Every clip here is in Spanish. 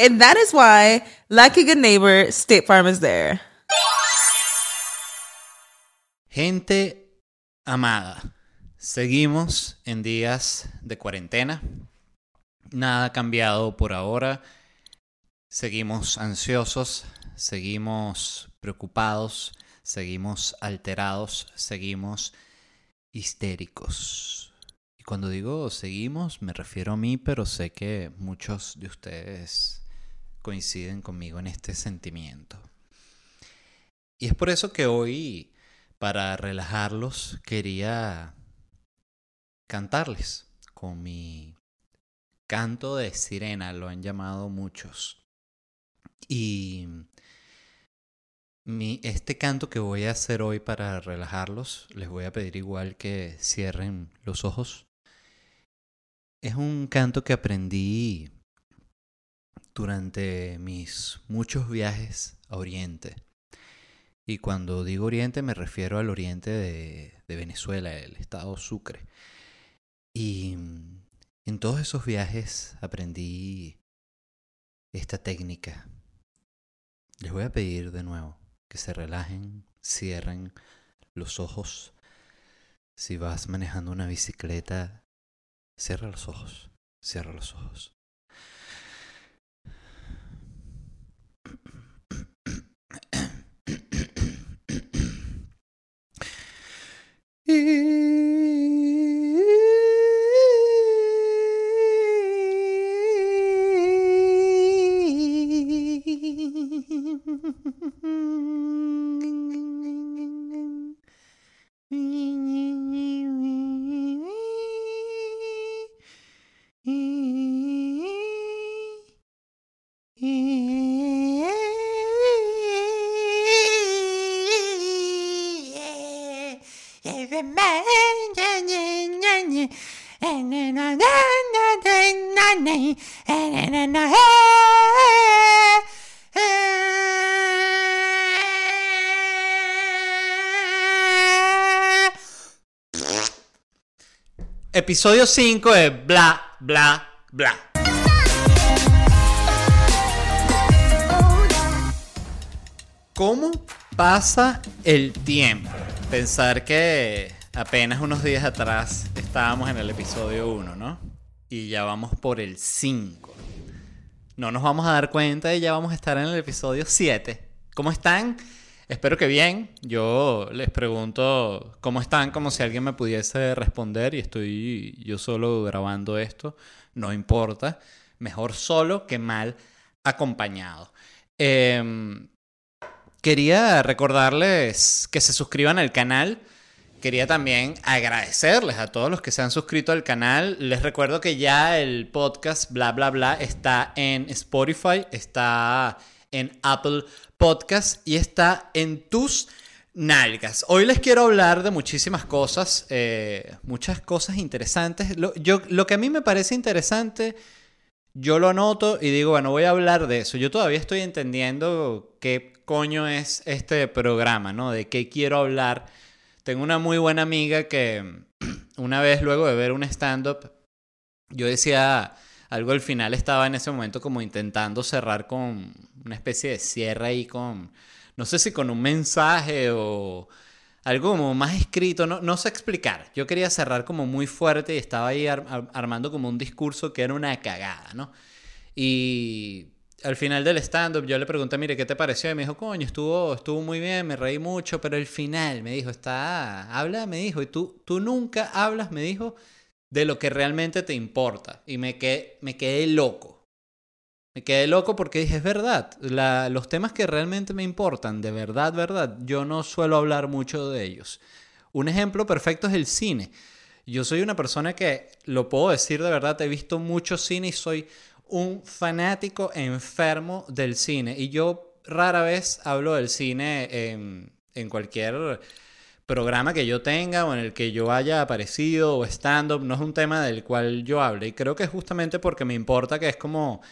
And that is why, like a good neighbor, State Farm is there. Gente amada, seguimos en días de cuarentena. Nada ha cambiado por ahora. Seguimos ansiosos, seguimos preocupados, seguimos alterados, seguimos histéricos. Y cuando digo seguimos, me refiero a mí, pero sé que muchos de ustedes coinciden conmigo en este sentimiento. Y es por eso que hoy, para relajarlos, quería cantarles con mi canto de sirena, lo han llamado muchos. Y mi, este canto que voy a hacer hoy para relajarlos, les voy a pedir igual que cierren los ojos. Es un canto que aprendí durante mis muchos viajes a Oriente. Y cuando digo Oriente me refiero al Oriente de, Venezuela, el estado Sucre. Y en todos esos viajes aprendí esta técnica. Les voy a pedir de nuevo que se relajen, cierren los ojos. Si vas manejando una bicicleta, cierra los ojos, cierra los ojos. He Episodio 5 de Bla, Bla, Bla. ¿Cómo pasa el tiempo? Pensar que apenas unos días atrás estábamos en el episodio 1, ¿no? Y ya vamos por el 5. No nos vamos a dar cuenta y ya vamos a estar en el episodio 7. ¿Cómo están? Espero que bien. Yo les pregunto cómo están, como si alguien me pudiese responder y estoy yo solo grabando esto. No importa. Mejor solo que mal acompañado. Em, quería recordarles que se suscriban al canal. Quería también agradecerles a todos los que se han suscrito al canal. Les recuerdo que ya el podcast bla bla bla está en Spotify, está en Apple Podcast y está en tus nalgas. Hoy les quiero hablar de muchísimas cosas, eh, muchas cosas interesantes. Lo, yo, lo que a mí me parece interesante, yo lo anoto y digo, bueno, voy a hablar de eso. Yo todavía estoy entendiendo qué coño es este programa, ¿no? De qué quiero hablar tengo una muy buena amiga que una vez luego de ver un stand-up, yo decía, algo al final estaba en ese momento como intentando cerrar con una especie de cierre ahí con, no sé si con un mensaje o algo como más escrito, no, no sé explicar. Yo quería cerrar como muy fuerte y estaba ahí armando como un discurso que era una cagada, ¿no? Y al final del stand-up yo le pregunté, mire, ¿qué te pareció? Y me dijo, coño, estuvo, estuvo muy bien, me reí mucho, pero al final me dijo, está, habla, me dijo, y tú, tú nunca hablas, me dijo, de lo que realmente te importa. Y me quedé, me quedé loco. Me quedé loco porque dije, es verdad, los temas que realmente me importan, de verdad, verdad, yo no suelo hablar mucho de ellos. Un ejemplo perfecto es el cine. Yo soy una persona que, lo puedo decir de verdad, he visto mucho cine y soy un fanático enfermo del cine. Y yo rara vez hablo del cine en, en cualquier programa que yo tenga o en el que yo haya aparecido o stand-up. No es un tema del cual yo hable. Y creo que es justamente porque me importa que es como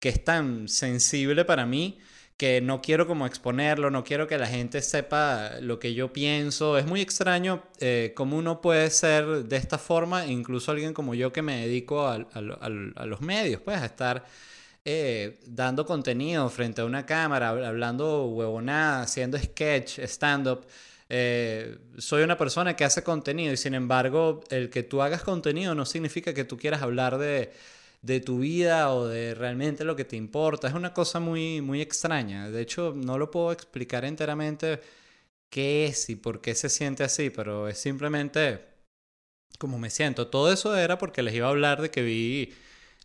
que es tan sensible para mí que no quiero como exponerlo, no quiero que la gente sepa lo que yo pienso. Es muy extraño eh, cómo uno puede ser de esta forma, incluso alguien como yo que me dedico a, los medios, pues a estar eh, dando contenido frente a una cámara, hablando huevonada, haciendo sketch, stand-up. Eh, soy una persona que hace contenido y sin embargo el que tú hagas contenido no significa que tú quieras hablar de de tu vida o de realmente lo que te importa. Es una cosa muy, muy extraña. De hecho, no lo puedo explicar enteramente qué es y por qué se siente así, pero es simplemente como me siento. Todo eso era porque les iba a hablar de que vi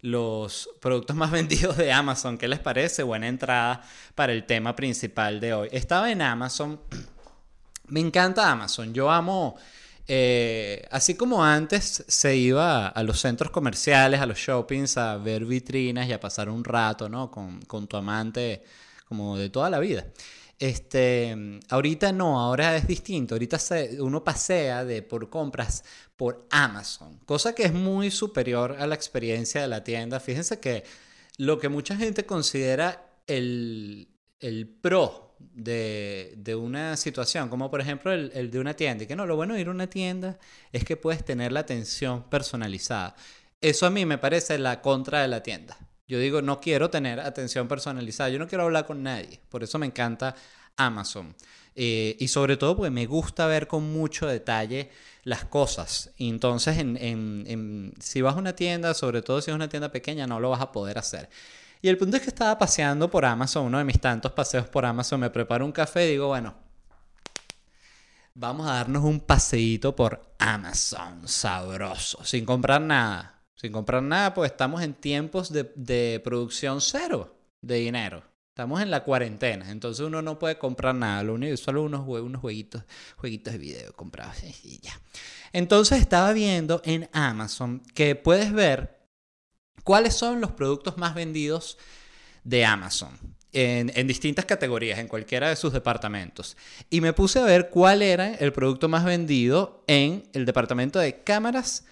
los productos más vendidos de Amazon. ¿Qué les parece? Buena entrada para el tema principal de hoy. Estaba en Amazon. Me encanta Amazon. Yo amo eh, así como antes se iba a los centros comerciales, a los shoppings, a ver vitrinas y a pasar un rato, ¿no? Con, con tu amante como de toda la vida. Este, ahorita no, ahora es distinto. Ahorita uno pasea de por compras por Amazon, cosa que es muy superior a la experiencia de la tienda. Fíjense que lo que mucha gente considera el, el pro de, una situación, como por ejemplo el, de una tienda, y que no, lo bueno de ir a una tienda es que puedes tener la atención personalizada. Eso a mí me parece la contra de la tienda. Yo digo, no quiero tener atención personalizada, yo no quiero hablar con nadie, por eso me encanta Amazon. Eh, y sobre todo porque me gusta ver con mucho detalle las cosas. entonces, si vas a una tienda, sobre todo si es una tienda pequeña, no lo vas a poder hacer. Y el punto es que estaba paseando por Amazon, uno de mis tantos paseos por Amazon, me preparo un café y digo, bueno, vamos a darnos un paseíto por Amazon, sabroso, sin comprar nada. Sin comprar nada, pues estamos en tiempos de, producción cero de dinero. Estamos en la cuarentena, entonces uno no puede comprar nada, lo único, solo unos, unos jueguitos, jueguitos de video comprados y ya. Entonces estaba viendo en Amazon que puedes ver ¿Cuáles son los productos más vendidos de Amazon? En, distintas categorías, en cualquiera de sus departamentos. Y me puse a ver cuál era el producto más vendido en el departamento de cámaras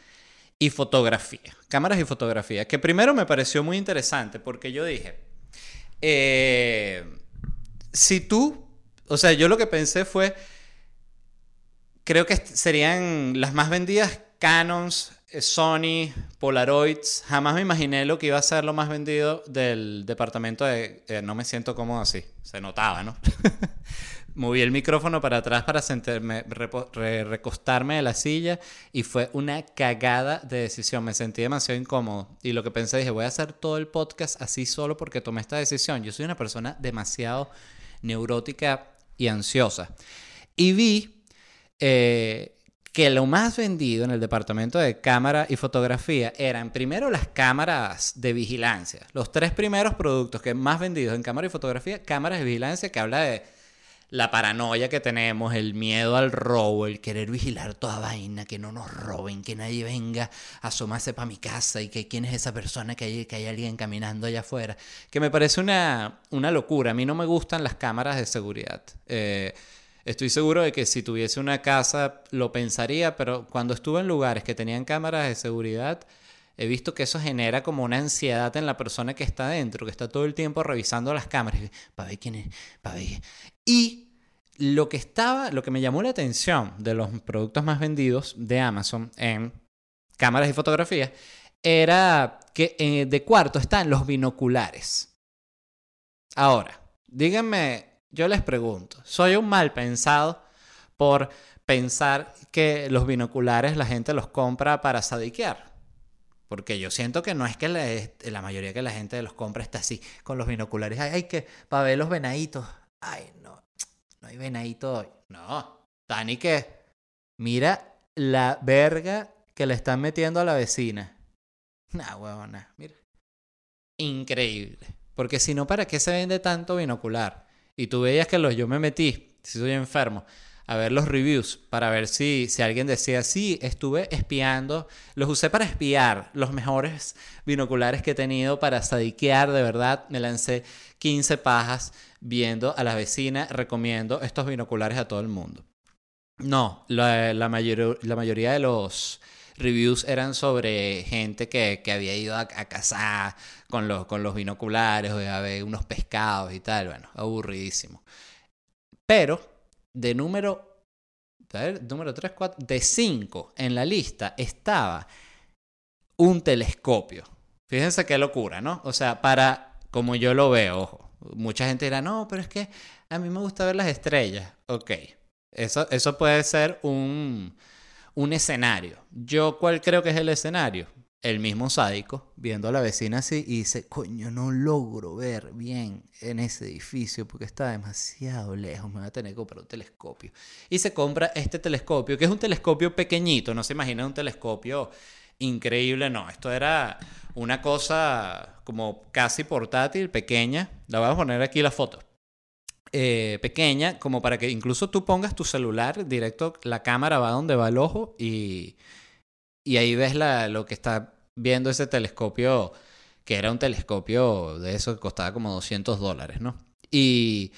y fotografía. Cámaras y fotografía. Que primero me pareció muy interesante porque yo dije, eh, si tú, o sea, yo lo que pensé fue, creo que serían las más vendidas Canons, Sony, Polaroids, jamás me imaginé lo que iba a ser lo más vendido del departamento de... Eh, no me siento cómodo así, se notaba, ¿no? Moví el micrófono para atrás para recostarme de la silla y fue una cagada de decisión. Me sentí demasiado incómodo y lo que pensé dije, voy a hacer todo el podcast así solo porque tomé esta decisión. Yo soy una persona demasiado neurótica y ansiosa. Y vi eh, que lo más vendido en el departamento de cámara y fotografía eran primero las cámaras de vigilancia. Los tres primeros productos que más vendidos en cámara y fotografía, cámaras de vigilancia que habla de la paranoia que tenemos, el miedo al robo, el querer vigilar toda vaina, que no nos roben, que nadie venga a asomarse para mi casa y que quién es esa persona que hay, que hay alguien caminando allá afuera. Que me parece una, una locura. A mí no me gustan las cámaras de seguridad. Eh, Estoy seguro de que si tuviese una casa lo pensaría, pero cuando estuve en lugares que tenían cámaras de seguridad, he visto que eso genera como una ansiedad en la persona que está dentro, que está todo el tiempo revisando las cámaras, para ver quién es, para ver. Y lo que estaba, lo que me llamó la atención de los productos más vendidos de Amazon en cámaras y fotografías era que eh, de cuarto están los binoculares. Ahora, díganme, yo les pregunto, ¿soy un mal pensado por pensar que los binoculares la gente los compra para sadiquear? Porque yo siento que no es que la, mayoría que la gente los compra está así, con los binoculares. Ay, que para ver los venaditos. Ay, no, no hay venadito hoy. No, Tani que mira la verga que le están metiendo a la vecina. Nah, huevona, mira. Increíble. Porque si no, ¿para qué se vende tanto binocular? Y tú veías que los yo me metí, si soy enfermo, a ver los reviews para ver si, si alguien decía, sí, estuve espiando, los usé para espiar los mejores binoculares que he tenido para sadiquear, de verdad, me lancé 15 pajas viendo a la vecina, recomiendo estos binoculares a todo el mundo. No, la, la, la mayoría de los reviews eran sobre gente que, había ido a, cazar con los, con los binoculares, o a ver unos pescados y tal, bueno, aburridísimo. Pero de número, número 3, 4, de 5 en la lista estaba un telescopio. Fíjense qué locura, ¿no? O sea, para, como yo lo veo, ojo, mucha gente dirá, no, pero es que a mí me gusta ver las estrellas. Ok, eso, eso puede ser un, un escenario. ¿Yo cuál creo que es el escenario? El mismo sádico, viendo a la vecina así, y dice, coño, no logro ver bien en ese edificio porque está demasiado lejos, me voy a tener que comprar un telescopio. Y se compra este telescopio, que es un telescopio pequeñito, no se imagina un telescopio increíble, no, esto era una cosa como casi portátil, pequeña, la voy a poner aquí la foto. Eh, pequeña, como para que incluso tú pongas tu celular directo, la cámara va donde va el ojo y y ahí ves la, lo que está viendo ese telescopio, que era un telescopio de eso que costaba como 200 dólares, ¿no? Y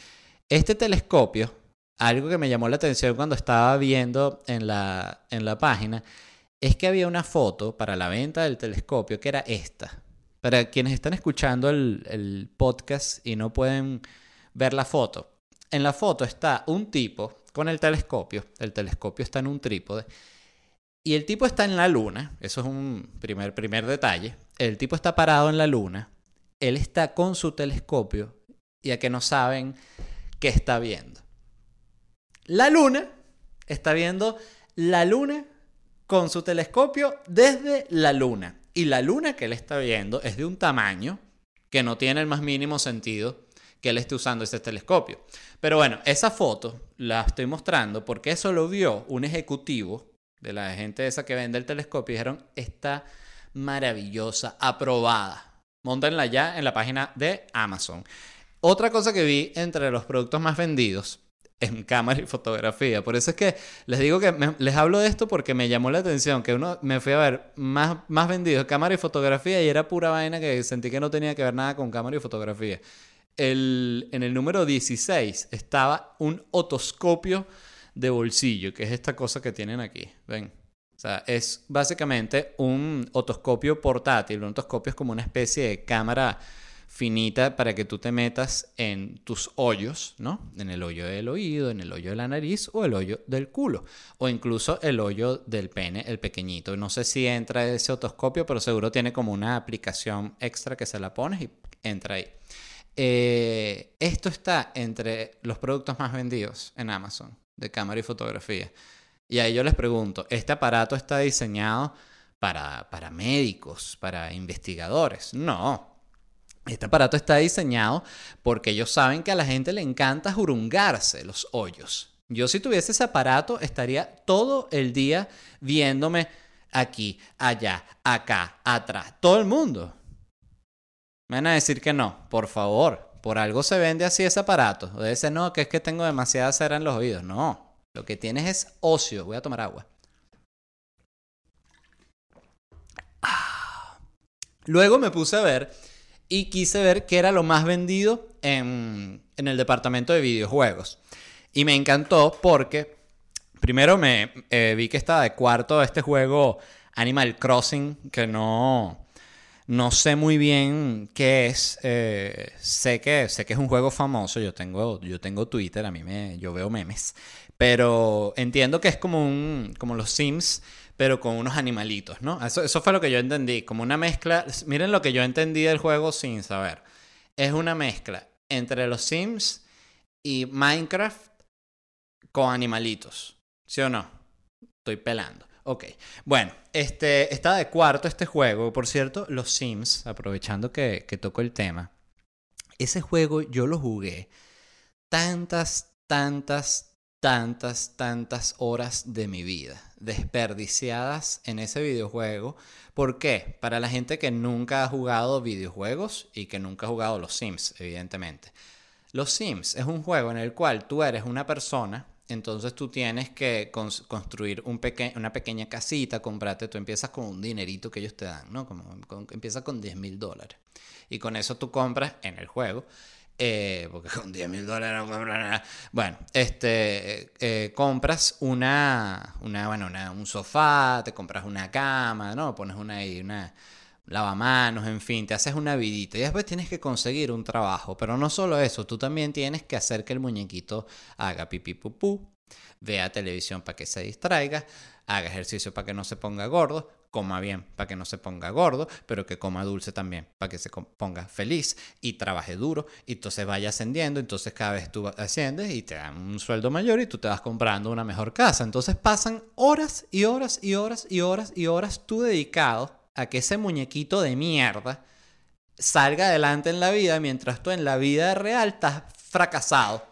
este telescopio, algo que me llamó la atención cuando estaba viendo en la, en la página, es que había una foto para la venta del telescopio que era esta. Para quienes están escuchando el, el podcast y no pueden ver la foto, en la foto está un tipo con el telescopio, el telescopio está en un trípode, y el tipo está en la luna, eso es un primer, primer detalle. El tipo está parado en la luna, él está con su telescopio y a que no saben qué está viendo. La luna está viendo la luna con su telescopio desde la luna. Y la luna que él está viendo es de un tamaño que no tiene el más mínimo sentido que él esté usando ese telescopio. Pero bueno, esa foto la estoy mostrando porque eso lo vio un ejecutivo de la gente esa que vende el telescopio, dijeron, está maravillosa, aprobada. Montenla ya en la página de Amazon. Otra cosa que vi entre los productos más vendidos en cámara y fotografía. Por eso es que les digo que les hablo de esto porque me llamó la atención que uno me fui a ver más, más vendidos cámara y fotografía y era pura vaina que sentí que no tenía que ver nada con cámara y fotografía. El, en el número 16 estaba un otoscopio de bolsillo, que es esta cosa que tienen aquí. Ven. O sea, es básicamente un otoscopio portátil. Un otoscopio es como una especie de cámara finita para que tú te metas en tus hoyos, ¿no? En el hoyo del oído, en el hoyo de la nariz o el hoyo del culo. O incluso el hoyo del pene, el pequeñito. No sé si entra ese otoscopio, pero seguro tiene como una aplicación extra que se la pones y entra ahí. Eh, esto está entre los productos más vendidos en Amazon de cámara y fotografía. Y ahí yo les pregunto, ¿este aparato está diseñado para, para médicos, para investigadores? No. Este aparato está diseñado porque ellos saben que a la gente le encanta jurungarse los hoyos. Yo si tuviese ese aparato estaría todo el día viéndome aquí, allá, acá, atrás, todo el mundo. Me van a decir que no, por favor, por algo se vende así ese aparato. Debe ser, no, que es que tengo demasiada cera en los oídos. No, lo que tienes es ocio. Voy a tomar agua. Luego me puse a ver y quise ver qué era lo más vendido en, el departamento de videojuegos. Y me encantó porque primero me eh, vi que estaba de cuarto este juego Animal Crossing, que no, no sé muy bien qué es. Eh, sé, que, sé que es un juego famoso. Yo tengo, yo tengo Twitter, a mí me, yo veo memes. Pero entiendo que es como, un, como los Sims, pero con unos animalitos, ¿no? Eso, eso fue lo que yo entendí, como una mezcla, miren lo que yo entendí del juego sin saber. Es una mezcla entre los Sims y Minecraft con animalitos, ¿sí o no? Estoy pelando. Ok, bueno, este, está de cuarto este juego. Por cierto, los Sims, aprovechando que, que toco el tema, ese juego yo lo jugué tantas, tantas, tantas, tantas horas de mi vida desperdiciadas en ese videojuego. ¿Por qué? Para la gente que nunca ha jugado videojuegos y que nunca ha jugado los Sims, evidentemente. Los Sims es un juego en el cual tú eres una persona entonces tú tienes que construir un una pequeña casita, comprarte, tú empiezas con un dinerito que ellos te dan, ¿no? Como, empieza con 10 mil dólares. Y con eso tú compras en el juego. Eh, porque con 10 mil dólares no compras nada. Bueno, este, eh, compras una, una, bueno, un sofá, te compras una cama, ¿no? Pones una una lavamanos, en fin, te haces una vidita y después tienes que conseguir un trabajo. Pero no solo eso, tú también tienes que hacer que el muñequito haga pipí pupú, vea televisión para que se distraiga, haga ejercicio para que no se ponga gordo, coma bien para que no se ponga gordo, pero que coma dulce también para que se ponga feliz y trabaje duro y entonces vaya ascendiendo, entonces cada vez tú asciendes y te dan un sueldo mayor y tú te vas comprando una mejor casa. Entonces pasan horas y horas y horas y horas y horas tú dedicado a que ese muñequito de mierda salga adelante en la vida mientras tú en la vida real estás fracasado.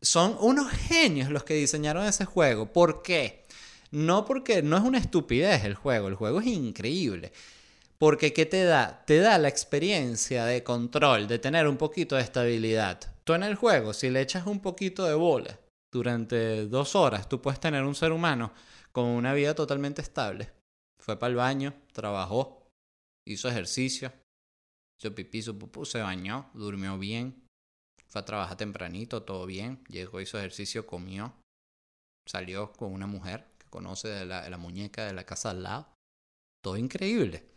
Son unos genios los que diseñaron ese juego. ¿Por qué? No porque no es una estupidez el juego, el juego es increíble. Porque ¿qué te da? Te da la experiencia de control, de tener un poquito de estabilidad. Tú en el juego, si le echas un poquito de bola durante dos horas, tú puedes tener un ser humano con una vida totalmente estable. Fue para el baño, trabajó, hizo ejercicio, hizo pipí, su pupú, se bañó, durmió bien, fue a trabajar tempranito, todo bien, llegó, hizo ejercicio, comió, salió con una mujer que conoce de la, la muñeca de la casa al lado. Todo increíble.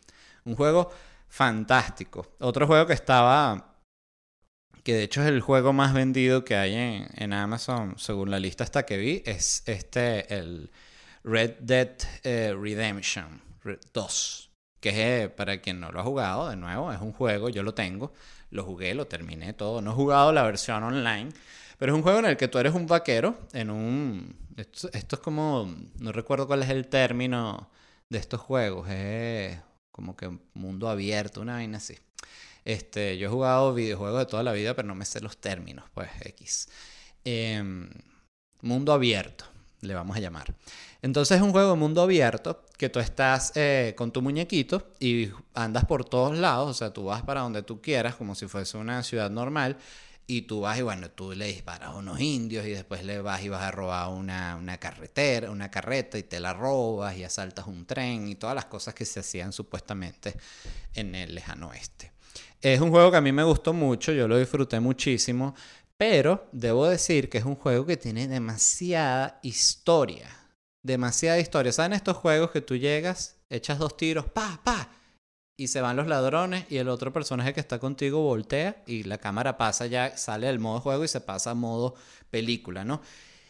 Un juego fantástico. Otro juego que estaba, que de hecho es el juego más vendido que hay en, en Amazon, según la lista hasta que vi, es este, el Red Dead eh, Redemption 2. Que es, eh, para quien no lo ha jugado, de nuevo, es un juego, yo lo tengo, lo jugué, lo terminé todo. No he jugado la versión online, pero es un juego en el que tú eres un vaquero en un... Esto, es como... No recuerdo cuál es el término de estos juegos. Es como que mundo abierto, una vaina así. Este, yo he jugado videojuegos de toda la vida, pero no me sé los términos, pues X. Em, mundo abierto, le vamos a llamar. Entonces es un juego de mundo abierto que tú estás eh, con tu muñequito y andas por todos lados, o sea, tú vas para donde tú quieras, como si fuese una ciudad normal, y tú vas y bueno, tú le disparas a unos indios y después le vas y vas a robar una, una carretera, una carreta y te la robas y asaltas un tren y todas las cosas que se hacían supuestamente en el lejano oeste. Es un juego que a mí me gustó mucho, yo lo disfruté muchísimo, pero debo decir que es un juego que tiene demasiada historia demasiada historia. ¿Saben estos juegos que tú llegas, echas dos tiros, pa, pa, y se van los ladrones y el otro personaje que está contigo voltea y la cámara pasa ya, sale del modo juego y se pasa a modo película, ¿no?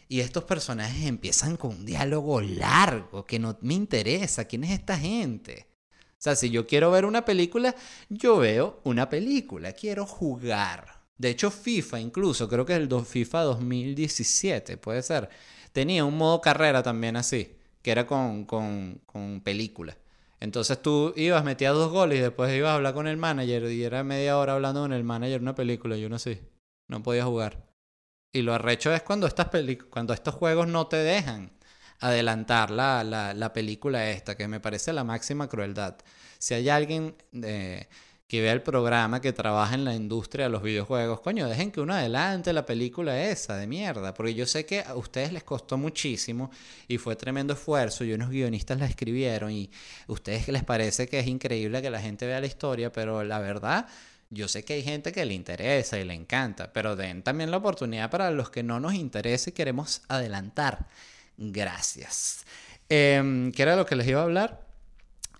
Y estos personajes empiezan con un diálogo largo que no me interesa. ¿Quién es esta gente? O sea, si yo quiero ver una película, yo veo una película, quiero jugar. De hecho, FIFA incluso, creo que es el FIFA 2017, puede ser Tenía un modo carrera también así, que era con, con, con película. Entonces tú ibas, metías dos goles y después ibas a hablar con el manager y era media hora hablando con el manager una película y uno así. No podía jugar. Y lo arrecho es cuando, estas cuando estos juegos no te dejan adelantar la, la, la, película esta, que me parece la máxima crueldad. Si hay alguien... Eh, que vea el programa, que trabaja en la industria de los videojuegos, coño, dejen que uno adelante la película esa de mierda, porque yo sé que a ustedes les costó muchísimo y fue tremendo esfuerzo y unos guionistas la escribieron y a ustedes les parece que es increíble que la gente vea la historia, pero la verdad... Yo sé que hay gente que le interesa y le encanta, pero den también la oportunidad para los que no nos interesa y queremos adelantar. Gracias. Em, ¿Qué era lo que les iba a hablar?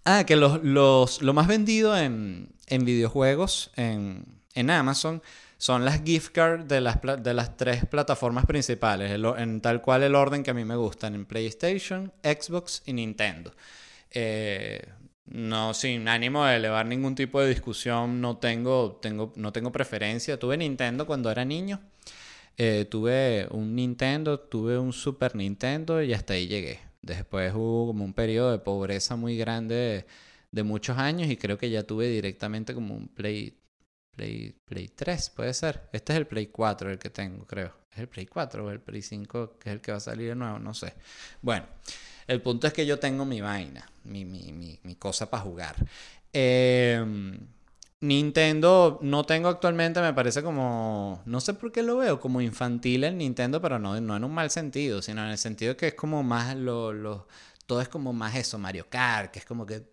Ah, que los, los, lo más vendido en, en videojuegos en, en Amazon son las gift cards de las, de las tres plataformas principales, en tal cual el orden que a mí me gustan, en PlayStation, Xbox y Nintendo. Eh, no, sin ánimo de elevar ningún tipo de discusión, no tengo, tengo, no tengo preferencia. Tuve Nintendo cuando era niño. Eh, tuve un Nintendo, tuve un Super Nintendo y hasta ahí llegué. Después hubo como un periodo de pobreza muy grande de, muchos años y creo que ya tuve directamente como un Play, Play, Play 3, puede ser. Este es el Play 4 el que tengo, creo. ¿Es el Play 4 o el Play 5 que es el que va a salir de nuevo? No sé. Bueno, el punto es que yo tengo mi vaina, mi, mi, mi, mi cosa para jugar. Eh, Nintendo no tengo actualmente, me parece como, no sé por qué lo veo, como infantil el Nintendo, pero no, no en un mal sentido, sino en el sentido que es como más lo, todo es como más eso, Mario Kart, que es como que,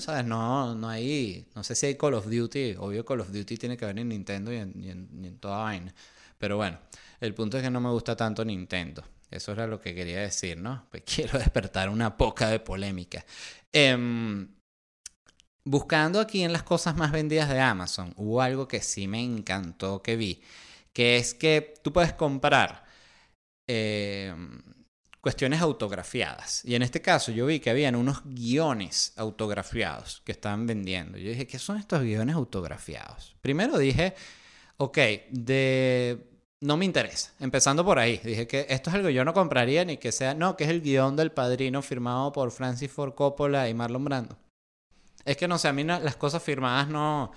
¿sabes? No, no hay, no sé si hay Call of Duty, obvio Call of Duty tiene que ver en Nintendo y en, en, toda vaina, pero bueno, el punto es que no me gusta tanto Nintendo. Eso era lo que quería decir, ¿no? Pues quiero despertar una poca de polémica. Eh, Buscando aquí en las cosas más vendidas de Amazon, hubo algo que sí me encantó que vi, que es que tú puedes comprar eh, cuestiones autografiadas. Y en este caso yo vi que habían unos guiones autografiados que estaban vendiendo. Yo dije, ¿qué son estos guiones autografiados? Primero dije, ok, de... No me interesa. Empezando por ahí. Dije que esto es algo que yo no compraría ni que sea... No, que es el guion del padrino firmado por Francis Ford Coppola y Marlon Brando. Es que no sé, a mí las cosas firmadas no...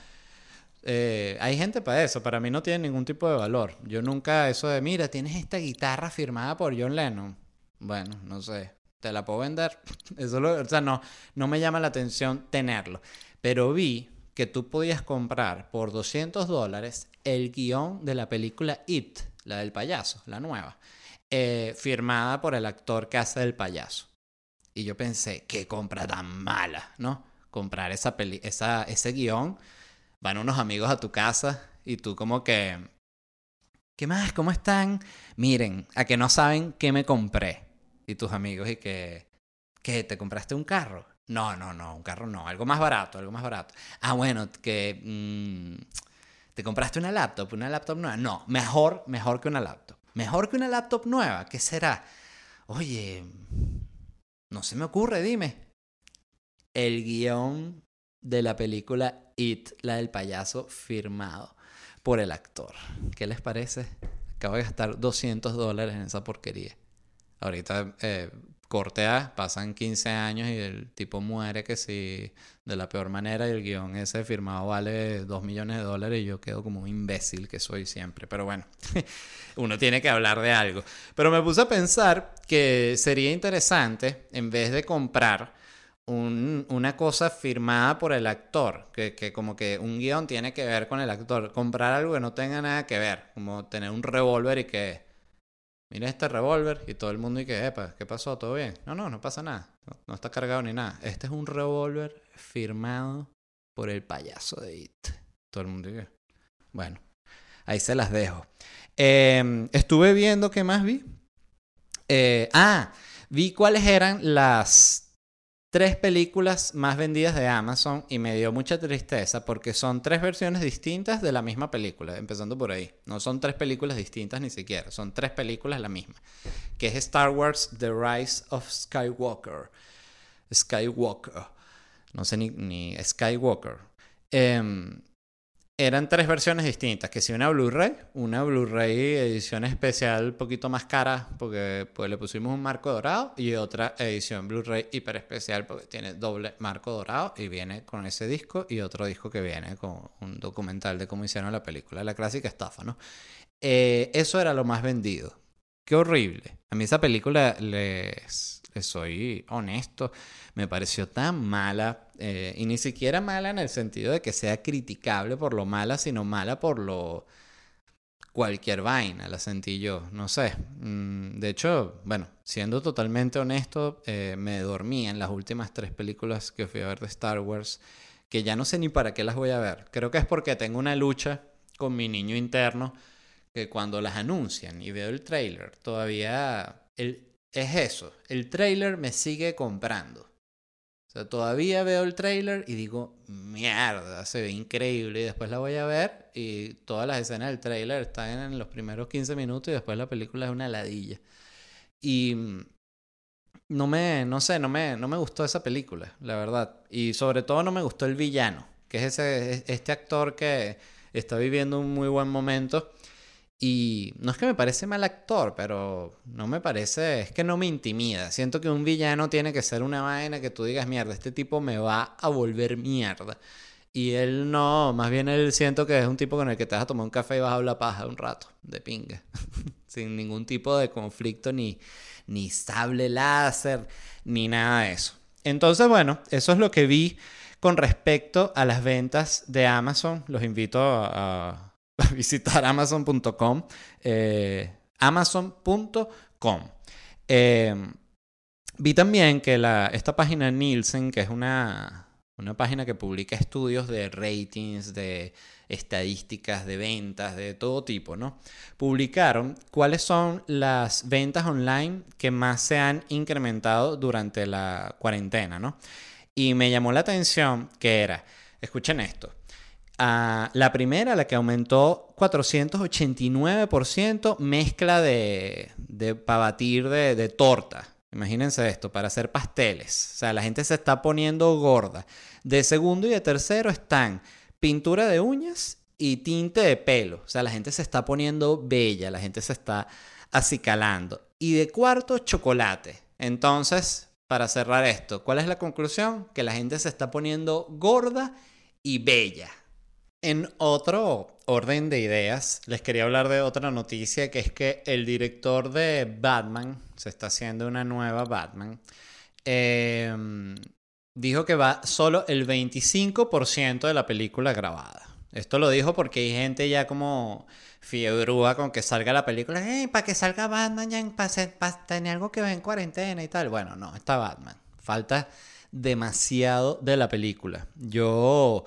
Eh, hay gente para eso, para mí no tiene ningún tipo de valor. Yo nunca eso de, mira, tienes esta guitarra firmada por John Lennon. Bueno, no sé, te la puedo vender. Eso o sea, no, no me llama la atención tenerlo. Pero vi que tú podías comprar por 200 dólares el guion de la película It, la del payaso, la nueva, eh, firmada por el actor que hace del payaso. Y yo pensé, qué compra tan mala, ¿no? Comprar esa peli esa, ese guion, van unos amigos a tu casa y tú como que... ¿Qué más? ¿Cómo están? Miren, a que no saben qué me compré. Y tus amigos y que... ¿Qué? ¿Te compraste un carro? No, no, no, un carro no, algo más barato, algo más barato. Ah, bueno, que... Mm, ¿Te compraste una laptop? ¿Una laptop nueva? No, mejor, mejor que una laptop. Mejor que una laptop nueva, ¿qué será? Oye, no se me ocurre, dime el guion de la película It, la del payaso, firmado por el actor. ¿Qué les parece? Acabo de gastar 200 dólares en esa porquería. Ahorita eh, cortea, pasan 15 años y el tipo muere que si de la peor manera y el guion ese firmado vale 2 millones de dólares y yo quedo como un imbécil que soy siempre. Pero bueno, uno tiene que hablar de algo. Pero me puse a pensar que sería interesante, en vez de comprar un, una cosa firmada por el actor, que, que, como que un guion tiene que ver con el actor. Comprar algo que no tenga nada que ver, como tener un revólver y que, mira este revólver y todo el mundo y que, epa, ¿qué pasó? ¿Todo bien? No, no, no pasa nada, no, está cargado ni nada. Este es un revólver firmado por el payaso de It. Todo el mundo y que, bueno, ahí se las dejo. Em, estuve viendo qué más vi. Eh, ah, vi cuáles eran las tres películas más vendidas de Amazon y me dio mucha tristeza porque son tres versiones distintas de la misma película, empezando por ahí. No son tres películas distintas ni siquiera, son tres películas la misma, que es Star Wars The Rise of Skywalker. Skywalker. No sé ni, ni Skywalker. Eh, eran tres versiones distintas, que si una Blu-ray, una Blu-ray edición especial un poquito más cara porque pues le pusimos un marco dorado y otra edición Blu-ray hiper especial porque tiene doble marco dorado y viene con ese disco y otro disco que viene con un documental de cómo hicieron la película, la clásica estafa, ¿no? Eh, eso era lo más vendido. Qué horrible. A mí esa película les soy honesto, me pareció tan mala, eh, y ni siquiera mala en el sentido de que sea criticable por lo mala, sino mala por lo cualquier vaina, la sentí yo, no sé. Mm, de hecho, bueno, siendo totalmente honesto, eh, me dormí en las últimas tres películas que fui a ver de Star Wars, que ya no sé ni para qué las voy a ver. Creo que es porque tengo una lucha con mi niño interno, que cuando las anuncian y veo el trailer, todavía el, es eso. El trailer me sigue comprando. sea, todavía veo el trailer y digo, mierda, se ve increíble. Y después la voy a ver y todas las escenas del trailer están en los primeros 15 minutos y después la película es una ladilla. Y no me, no sé, no me, no me gustó esa película, la verdad. Y sobre todo no me gustó el villano, que es ese, este actor que está viviendo un muy buen momento. Y no es que me parece mal actor, pero no me parece, es que no me intimida. Siento que un villano tiene que ser una vaina que tú digas, mierda, este tipo me va a volver mierda. Y él no, más bien él siento que es un tipo con el que te vas a tomar un café y vas a hablar paja un rato, de pinga. Sin ningún tipo de conflicto, ni, ni sable láser, ni nada de eso. Entonces, bueno, eso es lo que vi con respecto a las ventas de Amazon. Los invito a visitar amazon.com. Eh, amazon.com. Eh, vi también que la, esta página Nielsen, que es una, una página que publica estudios de ratings, de estadísticas, de ventas, de todo tipo, ¿no? Publicaron cuáles son las ventas online que más se han incrementado durante la cuarentena, ¿no? Y me llamó la atención que era, escuchen esto, la primera, la que aumentó 489%, mezcla de, de para batir de, de, torta. Imagínense esto, para hacer pasteles. O sea, la gente se está poniendo gorda. De segundo y de tercero están pintura de uñas y tinte de pelo. O sea, la gente se está poniendo bella, la gente se está acicalando. Y de cuarto, chocolate. Entonces, para cerrar esto, ¿cuál es la conclusión? Que la gente se está poniendo gorda y bella. En otro orden de ideas, les quería hablar de otra noticia, que es que el director de Batman, se está haciendo una nueva Batman, em, dijo que va solo el 25% de la película grabada. Esto lo dijo porque hay gente ya como fiebrúa con que salga la película, para que salga Batman ya para tener algo que ver en cuarentena y tal. Bueno, no, está Batman. Falta demasiado de la película. Yo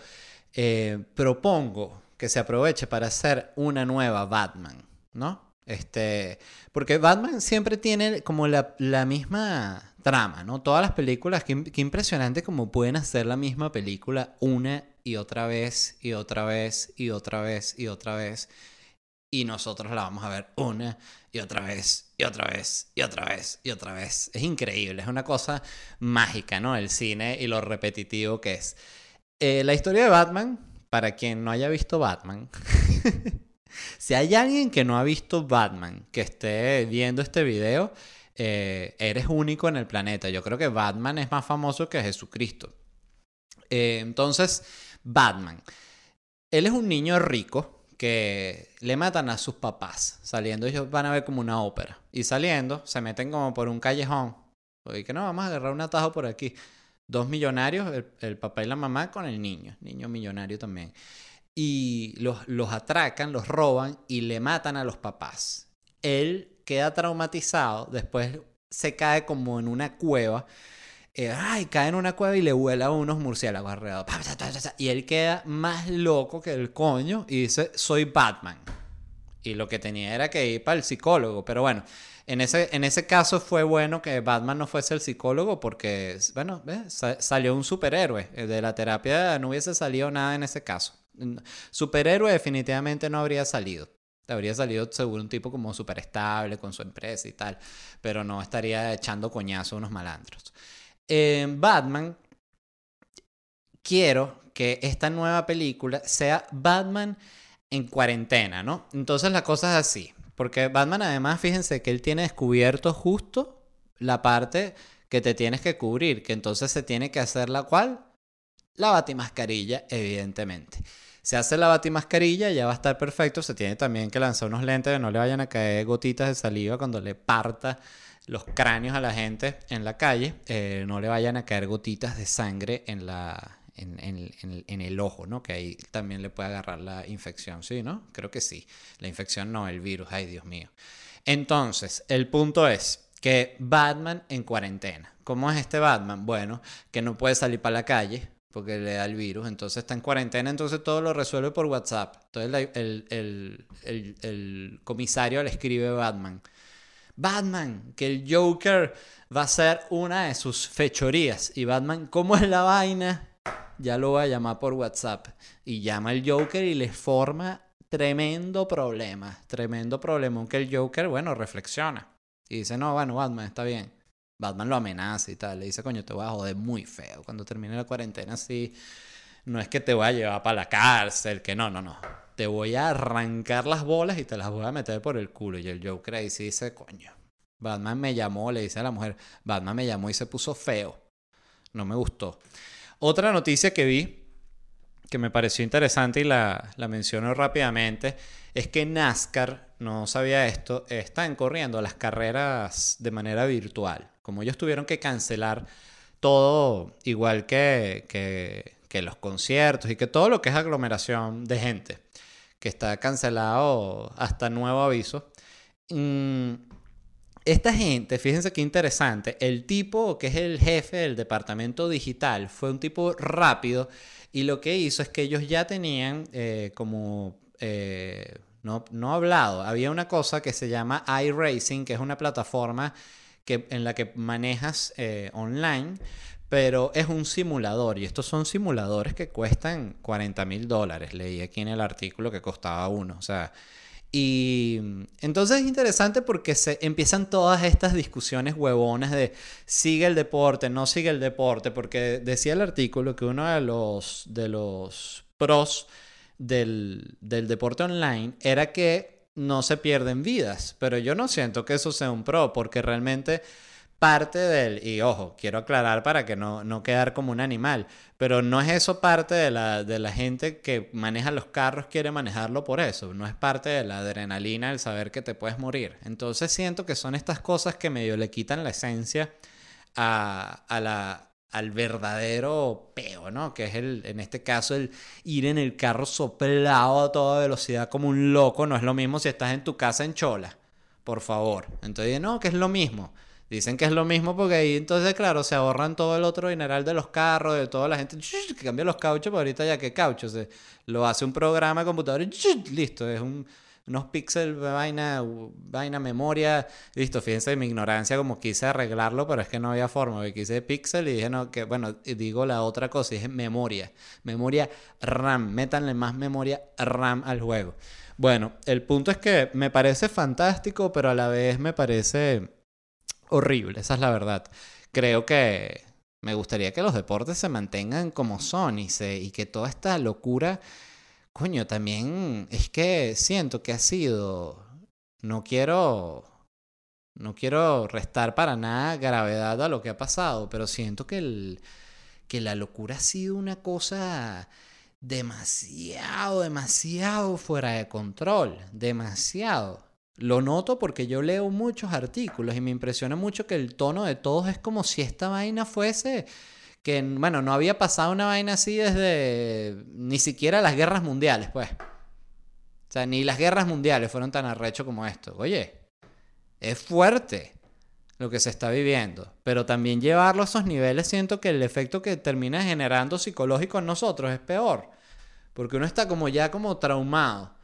eh, propongo que se aproveche para hacer una nueva Batman, ¿no? Este, porque Batman siempre tiene como la, misma trama, ¿no? Todas las películas, qué, impresionante como pueden hacer la misma película una y otra vez y otra vez y otra vez y otra vez. Y nosotros la vamos a ver una y otra vez y otra vez y otra vez y otra vez. Es increíble, es una cosa mágica, ¿no? El cine y lo repetitivo que es. Eh, la historia de Batman, para quien no haya visto Batman, si hay alguien que no ha visto Batman que esté viendo este video, eh, eres único en el planeta. Yo creo que Batman es más famoso que Jesucristo. Eh, entonces, Batman. Él es un niño rico que le matan a sus papás. Saliendo, ellos van a ver como una ópera. Y saliendo, se meten como por un callejón. Y que no, vamos a agarrar un atajo por aquí. Dos millonarios, el, papá y la mamá con el niño, niño millonario también. Y los, los atracan, los roban y le matan a los papás. Él queda traumatizado, después se cae como en una cueva. Eh, ay, cae en una cueva y le vuela a unos murciélagos alrededor. Y él queda más loco que el coño y dice, soy Batman. Y lo que tenía era que ir para el psicólogo. Pero bueno, en ese, en ese caso fue bueno que Batman no fuese el psicólogo porque, bueno, salió un superhéroe. Eh, de la terapia no hubiese salido nada en ese caso. Superhéroe definitivamente no habría salido. Habría salido seguro un tipo como súper estable con su empresa y tal. Pero no estaría echando coñazo a unos malandros. Batman, quiero que esta nueva película sea Batman en cuarentena, ¿no? Entonces la cosa es así. Porque Batman además, fíjense que él tiene descubierto justo la parte que te tienes que cubrir, que entonces se tiene que hacer la cual, la batimascarilla, evidentemente. Se hace la batimascarilla, ya va a estar perfecto. Se tiene también que lanzar unos lentes que no le vayan a caer gotitas de saliva cuando le parta los cráneos a la gente en la calle. Eh, no le vayan a caer gotitas de sangre en la, en, el ojo, ¿no? Que ahí también le puede agarrar la infección, ¿sí, no? Creo que sí. La infección no, el virus, ay Dios mío. Entonces, el punto es que Batman en cuarentena. ¿Cómo es este Batman? Bueno, que no puede salir para la calle porque le da el virus, entonces está en cuarentena, entonces todo lo resuelve por WhatsApp. Entonces el, el, comisario le escribe Batman. Batman, que el Joker va a ser una de sus fechorías. Y Batman, ¿cómo es la vaina? Ya lo voy a llamar por WhatsApp. Y llama al Joker y le forma tremendo problema. Tremendo problema. Aunque el Joker, bueno, reflexiona. Y dice, no, bueno, Batman, está bien. Batman lo amenaza y tal. Le dice, coño, te voy a joder muy feo. Cuando termine la cuarentena, así. No es que te voy a llevar para la cárcel, que no, no, no. Te voy a arrancar las bolas y te las voy a meter por el culo. Y el Joker ahí sí dice, coño. Batman me llamó, le dice a la mujer, Batman me llamó y se puso feo. No me gustó. Otra noticia que vi, que me pareció interesante y la, la menciono rápidamente, es que NASCAR, no sabía esto, están corriendo las carreras de manera virtual. Como ellos tuvieron que cancelar todo, igual que, que, los conciertos y que todo lo que es aglomeración de gente, que está cancelado hasta nuevo aviso. Mm, esta gente, fíjense qué interesante, el tipo que es el jefe del departamento digital fue un tipo rápido y lo que hizo es que ellos ya tenían eh, como, eh, no, no hablado, había una cosa que se llama iRacing, que es una plataforma que, en la que manejas eh, online, pero es un simulador y estos son simuladores que cuestan 40 mil dólares, leí aquí en el artículo que costaba uno, o sea... Y entonces es interesante porque se empiezan todas estas discusiones huevonas de sigue el deporte, no sigue el deporte, porque decía el artículo que uno de los, de los pros del, del deporte online era que no se pierden vidas, pero yo no siento que eso sea un pro, porque realmente parte del, y ojo, quiero aclarar para que no, no quedar como un animal, pero no es eso parte de la, de la gente que maneja los carros, quiere manejarlo por eso, no es parte de la adrenalina el saber que te puedes morir. Entonces siento que son estas cosas que medio le quitan la esencia a, a la, al verdadero peo, ¿no? Que es el, en este caso, el ir en el carro soplado a toda velocidad como un loco, no es lo mismo si estás en tu casa en Chola, por favor. Entonces, no, que es lo mismo. Dicen que es lo mismo porque ahí entonces, claro, se ahorran todo el otro dineral de los carros, de toda la gente que cambia los cauchos, pero ahorita ya que cauchos, lo hace un programa de computador y listo, es un, unos píxeles, vaina, vaina, memoria, listo, fíjense mi ignorancia como quise arreglarlo, pero es que no había forma, porque quise píxel y dije, no, que bueno, digo la otra cosa, dije memoria, memoria RAM, métanle más memoria RAM al juego. Bueno, el punto es que me parece fantástico, pero a la vez me parece horrible, esa es la verdad. Creo que me gustaría que los deportes se mantengan como son y, se, y que toda esta locura, coño, también es que siento que ha sido, no quiero, no quiero restar para nada gravedad a lo que ha pasado, pero siento que, el, que la locura ha sido una cosa demasiado, demasiado fuera de control, demasiado. Lo noto porque yo leo muchos artículos y me impresiona mucho que el tono de todos es como si esta vaina fuese que, bueno, no había pasado una vaina así desde ni siquiera las guerras mundiales, pues. O sea, ni las guerras mundiales fueron tan arrecho como esto. Oye, es fuerte lo que se está viviendo, pero también llevarlo a esos niveles siento que el efecto que termina generando psicológico en nosotros es peor, porque uno está como ya como traumado.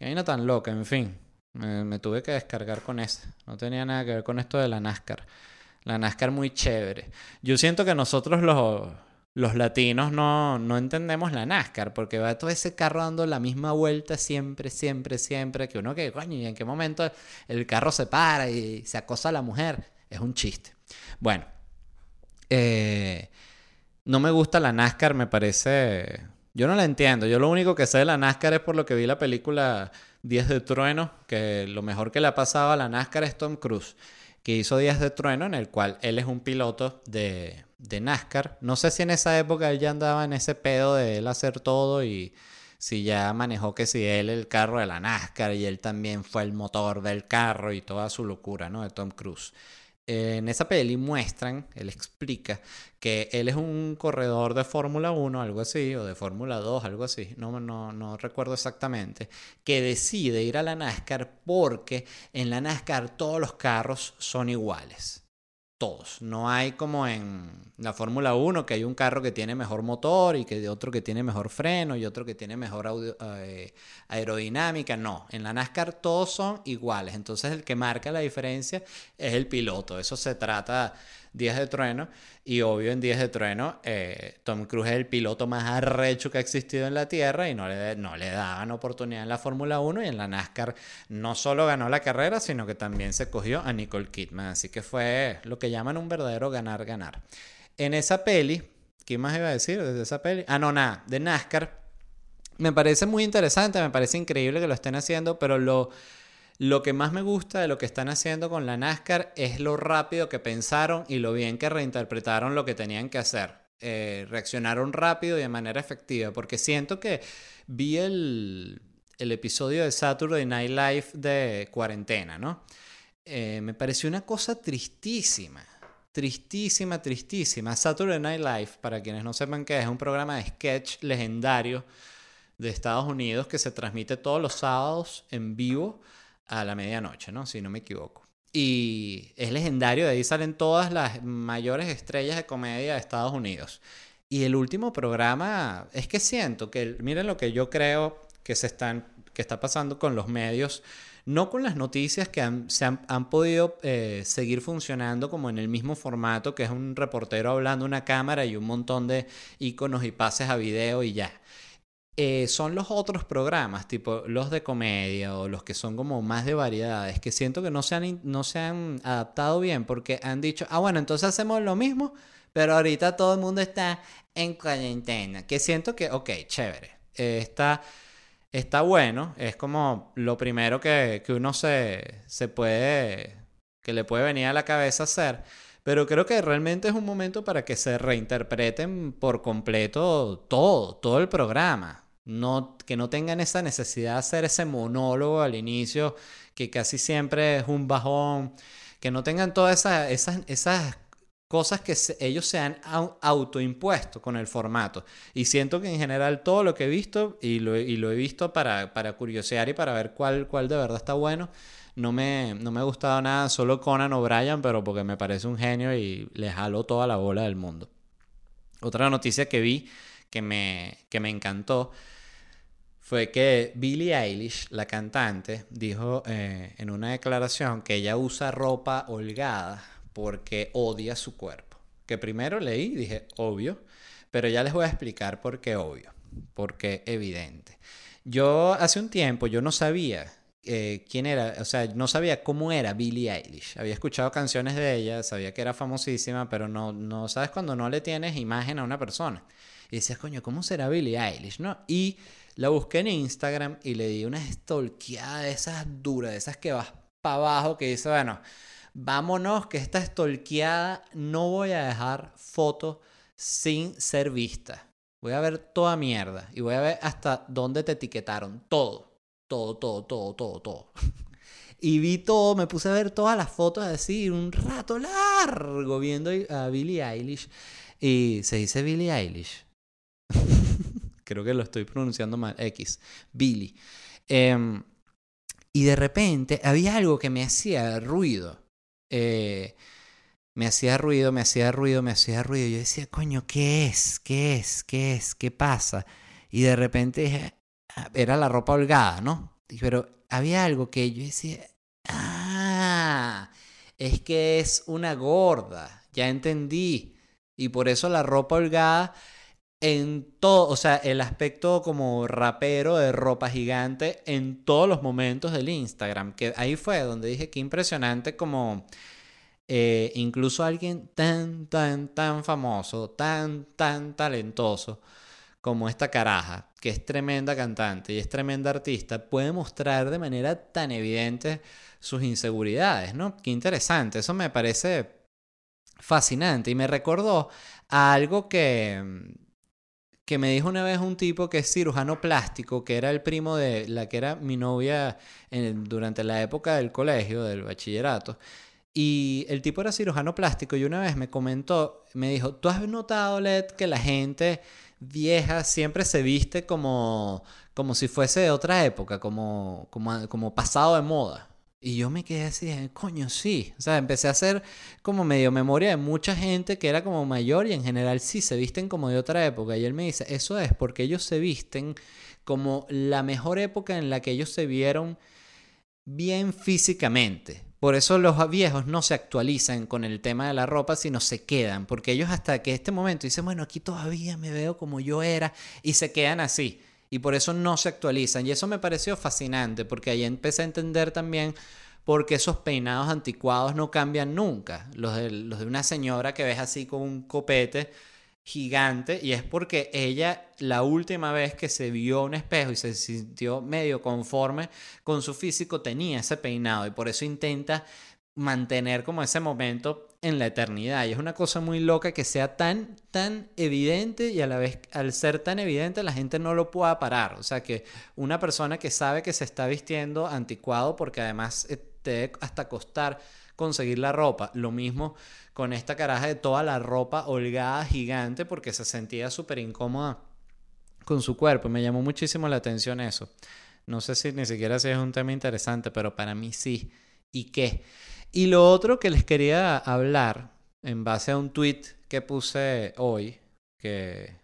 Y no tan loca, en fin. Me, tuve que descargar con eso. No tenía nada que ver con esto de la NASCAR. La NASCAR muy chévere. Yo siento que nosotros los, los latinos no, no entendemos la NASCAR porque va todo ese carro dando la misma vuelta siempre, siempre, siempre. Que uno que, coño, ¿y en qué momento el carro se para y se acosa a la mujer? Es un chiste. Bueno, eh, no me gusta la NASCAR, me parece yo no la entiendo. Yo lo único que sé de la NASCAR es por lo que vi la película Días de Trueno, que lo mejor que le ha pasado a la NASCAR es Tom Cruise, que hizo Días de Trueno, en el cual él es un piloto de, de NASCAR. No sé si en esa época él ya andaba en ese pedo de él hacer todo y si ya manejó que si él el carro de la NASCAR y él también fue el motor del carro y toda su locura, ¿no? De Tom Cruise en esa peli muestran, él explica que él es un corredor de Fórmula 1, algo así, o de Fórmula 2, algo así, no, no, no recuerdo exactamente, que decide ir a la NASCAR porque en la NASCAR todos los carros son iguales. Todos. No hay como en la Fórmula 1 que hay un carro que tiene mejor motor y que otro que tiene mejor freno y otro que tiene mejor eh, aerodinámica. No, en la NASCAR todos son iguales. Entonces el que marca la diferencia es el piloto. Eso se trata Días de Trueno. Y obvio, en Días de Trueno, eh, Tom Cruise es el piloto más arrecho que ha existido en la Tierra y no le, no le daban oportunidad en la Fórmula 1 y en la NASCAR no solo ganó la carrera, sino que también se cogió a Nicole Kidman. Así que fue lo que llaman un verdadero ganar-ganar. En esa peli, ¿qué más iba a decir desde esa peli? Ah, no, nada, de NASCAR. Me parece muy interesante, me parece increíble que lo estén haciendo, pero lo lo que más me gusta de lo que están haciendo con la NASCAR es lo rápido que pensaron y lo bien que reinterpretaron lo que tenían que hacer. Eh, reaccionaron rápido y de manera efectiva, porque siento que vi el, episodio de Saturday Night Live de cuarentena, ¿no? Eh, me pareció una cosa tristísima. Tristísima, tristísima. Saturday Night Live, para quienes no sepan qué es, es un programa de sketch legendario de Estados Unidos que se transmite todos los sábados en vivo a la medianoche, ¿no? Si no me equivoco. Y es legendario, de ahí salen todas las mayores estrellas de comedia de Estados Unidos. Y el último programa, es que siento que, miren lo que yo creo que se están, que está pasando con los medios, no con las noticias que han, se han, podido eh, seguir funcionando como en el mismo formato, que es un reportero hablando una cámara y un montón de iconos y pases a video y ya. Eh, son los otros programas, tipo los de comedia o los que son como más de variedades, que siento que no se han, no se han adaptado bien porque han dicho, ah, bueno, entonces hacemos lo mismo, pero ahorita todo el mundo está en cuarentena. Que siento que, ok, chévere, está, está bueno, es como lo primero que, que uno se, se puede, que le puede venir a la cabeza hacer. Pero creo que realmente es un momento para que se reinterpreten por completo todo, todo el programa. No, que no tengan esa necesidad de hacer ese monólogo al inicio, que casi siempre es un bajón, que no tengan todas esas, esas, cosas que ellos se han autoimpuesto con el formato. Y siento que en general todo lo que he visto, y lo, y lo he visto para, para curiosear y para ver cuál, cuál de verdad está bueno, no me, no me ha gustado nada, solo Conan O'Brien, pero porque me parece un genio y le jalo toda la bola del mundo. Otra noticia que vi que me, que me encantó fue que Billie Eilish, la cantante, dijo eh, en una declaración que ella usa ropa holgada porque odia su cuerpo. Que primero leí y dije, obvio, pero ya les voy a explicar por qué obvio, porque evidente. Yo hace un tiempo yo no sabía eh, quién era, o sea, no sabía cómo era Billie Eilish. Había escuchado canciones de ella, sabía que era famosísima, pero no, no sabes cuando no le tienes imagen a una persona. Y decías, coño, ¿cómo será Billie Eilish? ¿No? Y la busqué en Instagram y le di una stalkeada de esas duras, de esas que vas para abajo, que dice, bueno, vámonos, que esta stalkeada no voy a dejar fotos sin ser vista. Voy a ver toda mierda y voy a ver hasta dónde te etiquetaron. Todo, todo, todo, todo, todo, todo. Y vi todo, me puse a ver todas las fotos así, un rato largo viendo a Billie Eilish. Y se dice Billie Eilish creo que lo estoy pronunciando mal, X, Billy. Em, y de repente había algo que me hacía ruido. Eh, me hacía ruido, me hacía ruido, me hacía ruido. Yo decía, coño, ¿qué es? ¿Qué es? ¿Qué es? ¿Qué pasa? Y de repente ah, era la ropa holgada, ¿no? Pero había algo que yo decía, ah, es que es una gorda, ya entendí. Y por eso la ropa holgada en todo, o sea, el aspecto como rapero de ropa gigante en todos los momentos del Instagram. Que ahí fue donde dije que impresionante como eh, incluso alguien tan, tan, tan famoso, tan, tan talentoso como esta caraja, que es tremenda cantante y es tremenda artista, puede mostrar de manera tan evidente sus inseguridades, ¿no? Qué interesante, eso me parece fascinante y me recordó a algo que que me dijo una vez un tipo que es cirujano plástico, que era el primo de la que era mi novia durante la época del colegio, del bachillerato. Y el tipo era cirujano plástico y una vez me comentó, me dijo, ¿tú has notado, Led, que la gente vieja siempre se viste como, como si fuese de otra época, como, como, como pasado de moda? Y yo me quedé así, coño, sí. O sea, empecé a hacer como medio memoria de mucha gente que era como mayor y en general sí se visten como de otra época. Y él me dice, eso es porque ellos se visten como la mejor época en la que ellos se vieron bien físicamente. Por eso los viejos no se actualizan con el tema de la ropa, sino se quedan, porque ellos hasta que este momento dicen, bueno, aquí todavía me veo como yo era, y se quedan así. Y por eso no se actualizan. Y eso me pareció fascinante, porque ahí empecé a entender también por qué esos peinados anticuados no cambian nunca. Los de, los de una señora que ves así con un copete gigante y es porque ella la última vez que se vio un espejo y se sintió medio conforme con su físico tenía ese peinado y por eso intenta mantener como ese momento en la eternidad. Y es una cosa muy loca que sea tan tan evidente y a la vez al ser tan evidente la gente no lo pueda parar. O sea que una persona que sabe que se está vistiendo anticuado porque además eh, te debe hasta costar conseguir la ropa lo mismo con esta caraja de toda la ropa holgada gigante porque se sentía súper incómoda con su cuerpo. Me llamó muchísimo la atención eso. No sé si ni siquiera si es un tema interesante, pero para mí sí. ¿Y qué? Y lo otro que les quería hablar en base a un tweet que puse hoy, que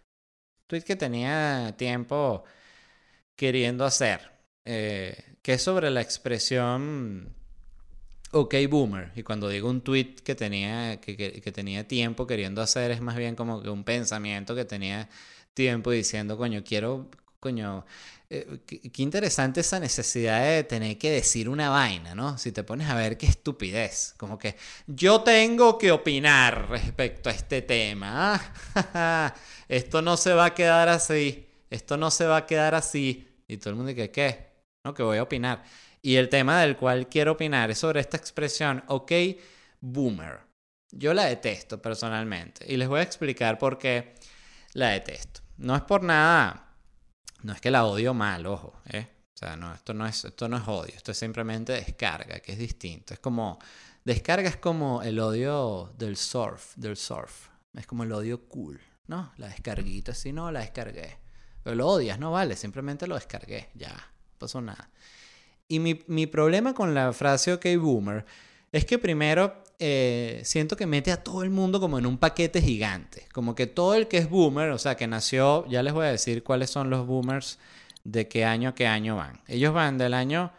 tweet que tenía tiempo queriendo hacer, eh, que es sobre la expresión ok boomer. Y cuando digo un tweet que tenía, que, que, tenía tiempo queriendo hacer, es más bien como que un pensamiento que tenía tiempo diciendo, coño, quiero, coño, eh, qué, interesante esa necesidad de tener que decir una vaina, ¿no? Si te pones a ver qué estupidez. Como que yo tengo que opinar respecto a este tema. Ah, esto no se va a quedar así. Esto no se va a quedar así. Y todo el mundo dice, ¿qué? No, que voy a opinar. Y el tema del cual quiero opinar es sobre esta expresión, ok, boomer. Yo la detesto personalmente y les voy a explicar por qué la detesto. No es por nada, no es que la odio mal, ojo, ¿eh? O sea, no, esto no, es, esto no es odio, esto es simplemente descarga, que es distinto. Es como, descarga es como el odio del surf, del surf. Es como el odio cool, ¿no? La descarguita, si no, la descargué. Pero lo odias, no vale, simplemente lo descargué, ya, pasó nada. Y mi, mi, problema con la frase OK Boomer es que primero eh, siento que mete a todo el mundo como en un paquete gigante. Como que todo el que es boomer, o sea, que nació, ya les voy a decir cuáles son los boomers de qué año a qué año van. Ellos van del año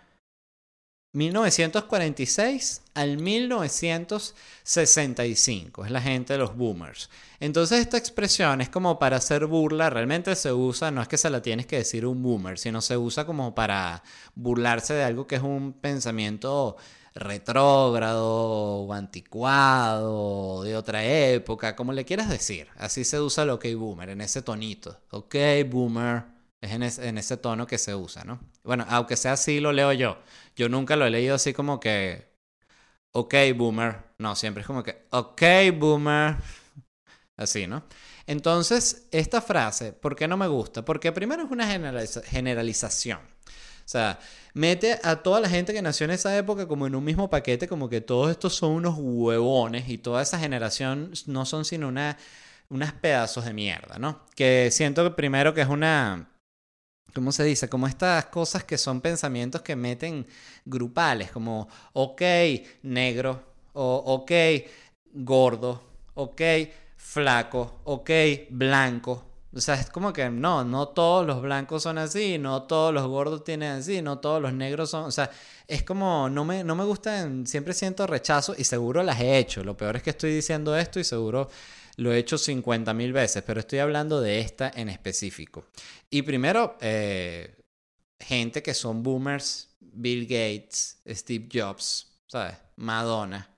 1946 al 1965. Es la gente de los boomers. Entonces esta expresión es como para hacer burla. Realmente se usa, no es que se la tienes que decir un boomer, sino se usa como para burlarse de algo que es un pensamiento retrógrado o anticuado de otra época, como le quieras decir. Así se usa lo que boomer, en ese tonito. Ok, boomer. Es en, ese tono que se usa, ¿no? Bueno, aunque sea así, lo leo yo. Yo nunca lo he leído así como que, ok, boomer. No, siempre es como que, ok, boomer. Así, ¿no? Entonces, esta frase, ¿por qué no me gusta? Porque primero es una generalización. O sea, mete a toda la gente que nació en esa época como en un mismo paquete, como que todos estos son unos huevones y toda esa generación no son sino una, unas pedazos de mierda, ¿no? Que siento primero que es una ¿cómo se dice? Como estas cosas que son pensamientos que meten grupales, como, ok, negro, o ok, gordo, ok, flaco, ok, blanco. O sea, es como que no, no todos los blancos son así, no todos los gordos tienen así, no todos los negros son, o sea, es como, no me, no me gustan, siempre siento rechazo y seguro las he hecho. Lo peor es que estoy diciendo esto y seguro lo he hecho 50 mil veces, pero estoy hablando de esta en específico. Y primero, eh, gente que son boomers, Bill Gates, Steve Jobs, ¿sabes? Madonna,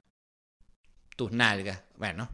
tus nalgas, bueno,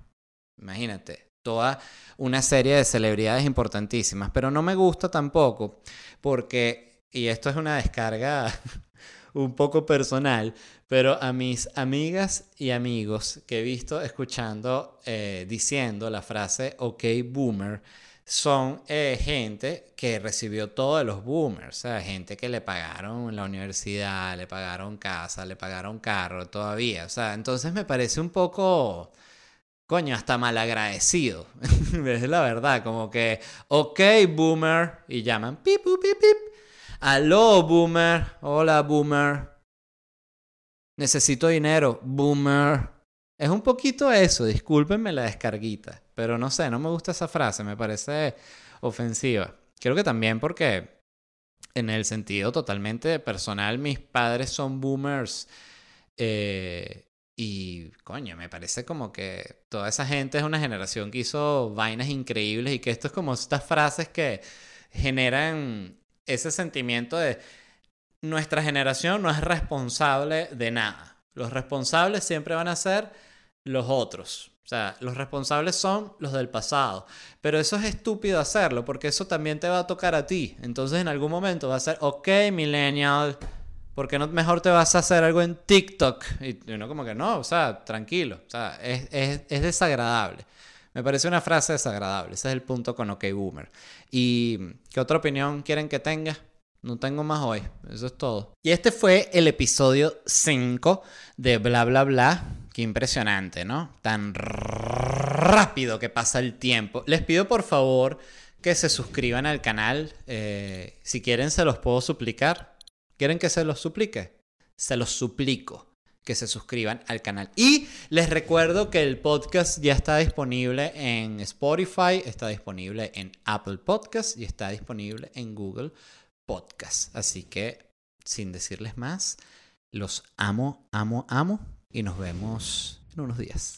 imagínate, toda una serie de celebridades importantísimas, pero no me gusta tampoco porque, y esto es una descarga un poco personal, pero a mis amigas y amigos que he visto escuchando eh, diciendo la frase ok boomer, son eh, gente que recibió todos los boomers, o sea, gente que le pagaron la universidad, le pagaron casa, le pagaron carro todavía, o sea, entonces me parece un poco, coño, hasta malagradecido, es la verdad, como que, ok, boomer, y llaman, pip, pip, pip, Aló, boomer. Hola, boomer. Necesito dinero, boomer. Es un poquito eso, discúlpenme la descarguita, pero no sé, no me gusta esa frase, me parece ofensiva. Creo que también porque en el sentido totalmente personal, mis padres son boomers. Eh, y coño, me parece como que toda esa gente es una generación que hizo vainas increíbles y que esto es como estas frases que generan ese sentimiento de nuestra generación no es responsable de nada. Los responsables siempre van a ser los otros. O sea, los responsables son los del pasado. Pero eso es estúpido hacerlo porque eso también te va a tocar a ti. Entonces en algún momento va a ser, ok, millennial, ¿por qué no mejor te vas a hacer algo en TikTok? Y uno como que no, o sea, tranquilo. O sea, es, es, es desagradable. Me parece una frase desagradable. Ese es el punto con OK Boomer. ¿Y qué otra opinión quieren que tenga? No tengo más hoy. Eso es todo. Y este fue el episodio 5 de Bla Bla Bla. Qué impresionante, ¿no? Tan rápido que pasa el tiempo. Les pido por favor que se suscriban al canal. Eh, si quieren, se los puedo suplicar. ¿Quieren que se los suplique? Se los suplico que se suscriban al canal. Y les recuerdo que el podcast ya está disponible en Spotify, está disponible en Apple Podcast y está disponible en Google Podcast. Así que, sin decirles más, los amo, amo, amo y nos vemos en unos días.